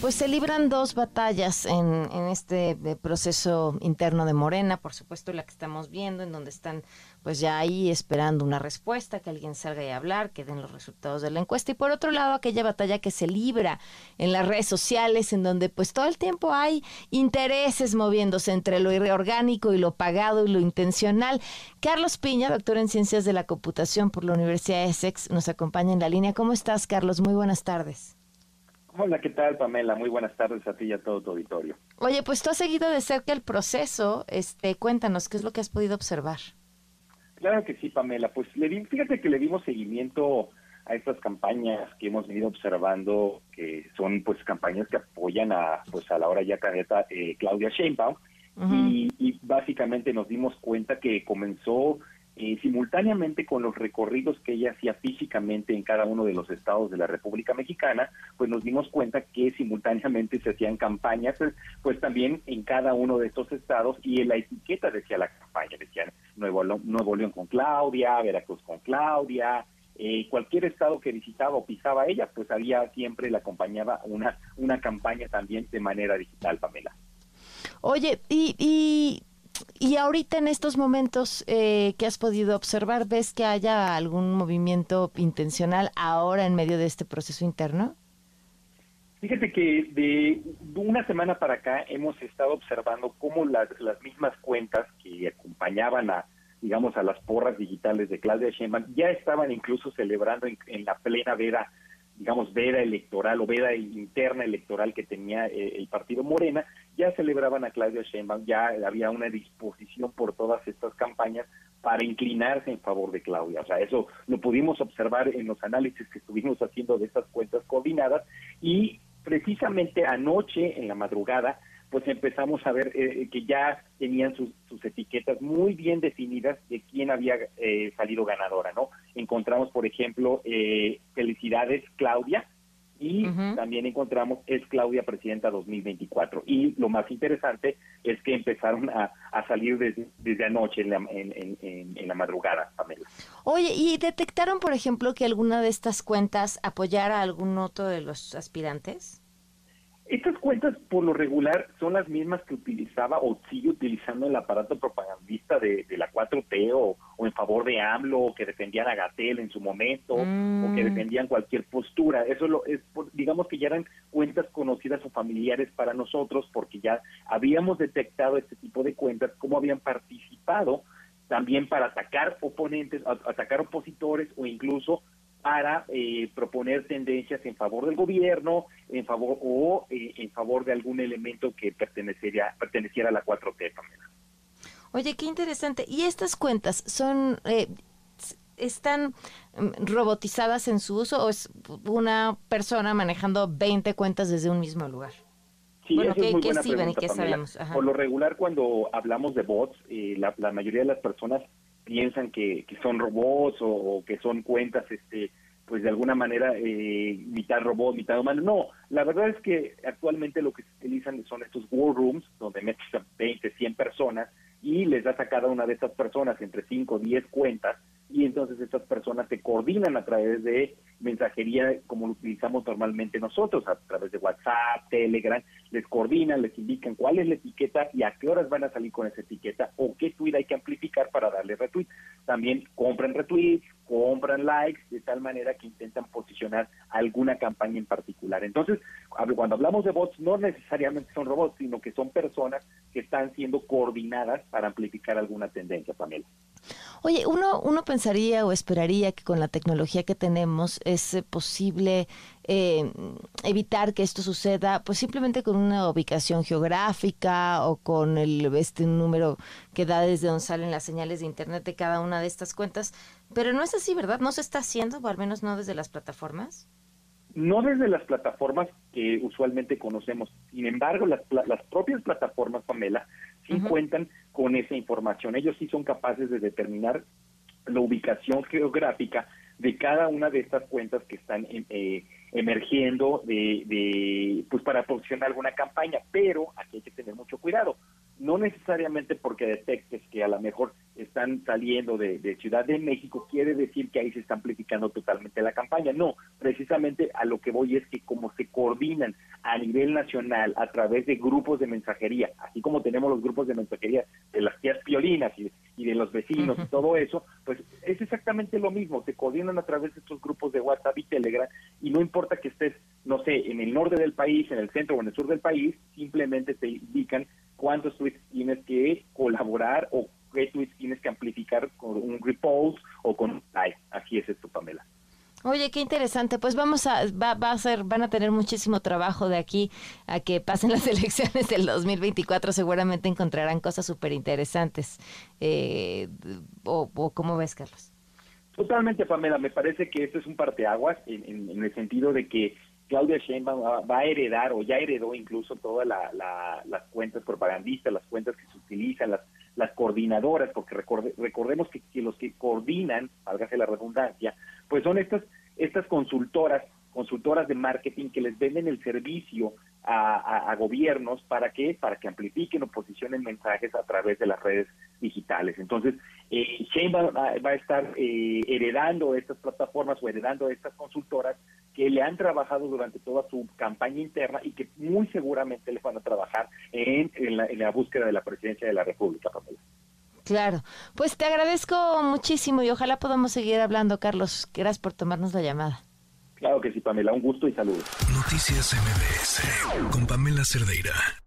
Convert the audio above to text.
Pues se libran dos batallas en, este eh, proceso interno de Morena, por supuesto la que estamos viendo, en donde están pues ya ahí esperando una respuesta, que alguien salga y hablar, que den los resultados de la encuesta. Y por otro lado, aquella batalla que se libra en las redes sociales, en donde pues todo el tiempo hay intereses moviéndose entre lo orgánico y lo pagado y lo intencional. Carlos Piña, doctor en Ciencias de la Computación por la Universidad de Essex, nos acompaña en la línea. ¿Cómo estás, Carlos? Muy buenas tardes. Hola, ¿qué tal, Pamela? Muy buenas tardes a ti y a todo tu auditorio. Oye, pues tú has seguido de cerca el proceso. Este, cuéntanos, ¿qué es lo que has podido observar? Claro que sí, Pamela. Pues le fíjate que le dimos seguimiento a estas campañas que hemos venido observando, que son pues campañas que apoyan a pues a la hora ya candidata eh, Claudia Sheinbaum. y, y, básicamente nos dimos cuenta que comenzó eh, simultáneamente con los recorridos que ella hacía físicamente en cada uno de los estados de la República Mexicana, pues nos dimos cuenta que simultáneamente se hacían campañas, pues, pues también en cada uno de estos estados y en la etiqueta decía la campaña, decían Nuevo, Nuevo León con Claudia, Veracruz con Claudia, eh, cualquier estado que visitaba o pisaba ella, pues había siempre le acompañaba una, una campaña también de manera digital, Pamela. Oye, y, y y ahorita en estos momentos eh, que has podido observar, ¿ves que haya algún movimiento intencional ahora en medio de este proceso interno? Fíjate que de una semana para acá hemos estado observando cómo las, las mismas cuentas que acompañaban a, digamos, a las porras digitales de Claudia Sheinbaum ya estaban incluso celebrando en, la plena veda, digamos, veda electoral o veda interna electoral que tenía eh, el partido Morena ya celebraban a Claudia Sheinbaum, ya había una disposición por todas estas campañas para inclinarse en favor de Claudia. O sea, eso lo pudimos observar en los análisis que estuvimos haciendo de estas cuentas coordinadas y precisamente anoche en la madrugada pues empezamos a ver eh, que ya tenían sus, etiquetas muy bien definidas de quién había eh, salido ganadora, ¿no? Encontramos, por ejemplo, eh, felicidades Claudia, y también encontramos es Claudia Presidenta 2024. Y lo más interesante es que empezaron a, salir desde, anoche en la, en, en la madrugada, Pamela. Oye, ¿y detectaron, por ejemplo, que alguna de estas cuentas apoyara a algún otro de los aspirantes? Estas cuentas, por lo regular, son las mismas que utilizaba o sigue utilizando el aparato propagandista de, la 4T o, en favor de AMLO o que defendían a Gatel en su momento o que mm. defendían cualquier postura. Eso lo, es, digamos que ya eran cuentas conocidas o familiares para nosotros porque ya habíamos detectado este tipo de cuentas, cómo habían participado también para atacar oponentes, atacar opositores o incluso para eh, proponer tendencias en favor del gobierno, en favor o eh, en favor de algún elemento que perteneciera perteneciera a la 4T también. Oye, qué interesante. ¿Y estas cuentas son eh, están mm, robotizadas en su uso o es una persona manejando 20 cuentas desde un mismo lugar? Sí, bueno, ¿qué, ¿qué sirven y qué sabemos? Por lo regular, cuando hablamos de bots, la, la mayoría de las personas piensan que, que son robots o, que son cuentas este pues de alguna manera eh, mitad robot, mitad humano. No, la verdad es que actualmente lo que se utilizan son estos war rooms, donde metes a 20, 100 personas y les das a cada una de estas personas entre 5 o 10 cuentas y entonces estas personas se coordinan a través de mensajería como lo utilizamos normalmente nosotros, a través de WhatsApp, Telegram, les coordinan, les indican cuál es la etiqueta y a qué horas van a salir con esa etiqueta o qué tweet hay que amplificar para darle retweet. También compran retweets, compran likes, de tal manera que intentan posicionar alguna campaña en particular. Entonces, cuando hablamos de bots, no necesariamente son robots, sino que son personas que están siendo coordinadas para amplificar alguna tendencia, Pamela. Oye, uno, uno pensaría o esperaría que con la tecnología que tenemos es eh, posible eh, evitar que esto suceda, pues simplemente con una ubicación geográfica o con el este número que da desde donde salen las señales de internet de cada una de estas cuentas. Pero no es así, ¿verdad? ¿No se está haciendo, o al menos no desde las plataformas? No desde las plataformas que usualmente conocemos. Sin embargo, las, las propias plataformas, Pamela, sí cuentan con esa información. Ellos sí son capaces de determinar la ubicación geográfica de cada una de estas cuentas que están eh, emergiendo de, de, pues para posicionar alguna campaña, pero aquí hay que tener mucho cuidado. No necesariamente porque detectes que a lo mejor están saliendo de, Ciudad de México, quiere decir que ahí se está amplificando totalmente la campaña. No, precisamente a lo que voy es que como se coordinan a nivel nacional a través de grupos de mensajería, así como tenemos los grupos de mensajería de las tías piolinas y, de los vecinos y todo eso, pues es exactamente lo mismo, se coordinan a través de estos grupos de WhatsApp y Telegram y no importa que estés, no sé, en el norte del país, en el centro o en el sur del país, simplemente te indican cuántos tweets tienes que colaborar o qué tweets tienes que amplificar con un repost o con un like. Así es esto, Pamela. Oye, qué interesante. Pues vamos a, va, a ser, van a tener muchísimo trabajo de aquí a que pasen las elecciones del 2024. Seguramente encontrarán cosas súper interesantes. Eh, o, o, ¿Cómo ves, Carlos? Totalmente, Pamela. Me parece que esto es un parteaguas en, en el sentido de que Claudia Sheinbaum va, a heredar o ya heredó incluso todas las cuentas propagandistas, las cuentas que se utilizan, las, las coordinadoras, porque recordemos que, los que coordinan, válgase la redundancia, pues son estas, estas consultoras, consultoras de marketing que les venden el servicio a, gobiernos para que para que amplifiquen o posicionen mensajes a través de las redes digitales. Entonces, eh, Sheinbaum va, a estar eh, heredando estas plataformas o heredando estas consultoras que le han trabajado durante toda su campaña interna y que muy seguramente le van a trabajar en, la, búsqueda de la presidencia de la República, Claro, pues te agradezco muchísimo y ojalá podamos seguir hablando, Carlos. Gracias por tomarnos la llamada. Claro que sí, Pamela, un gusto y saludos. Noticias MBS con Pamela Cerdeira.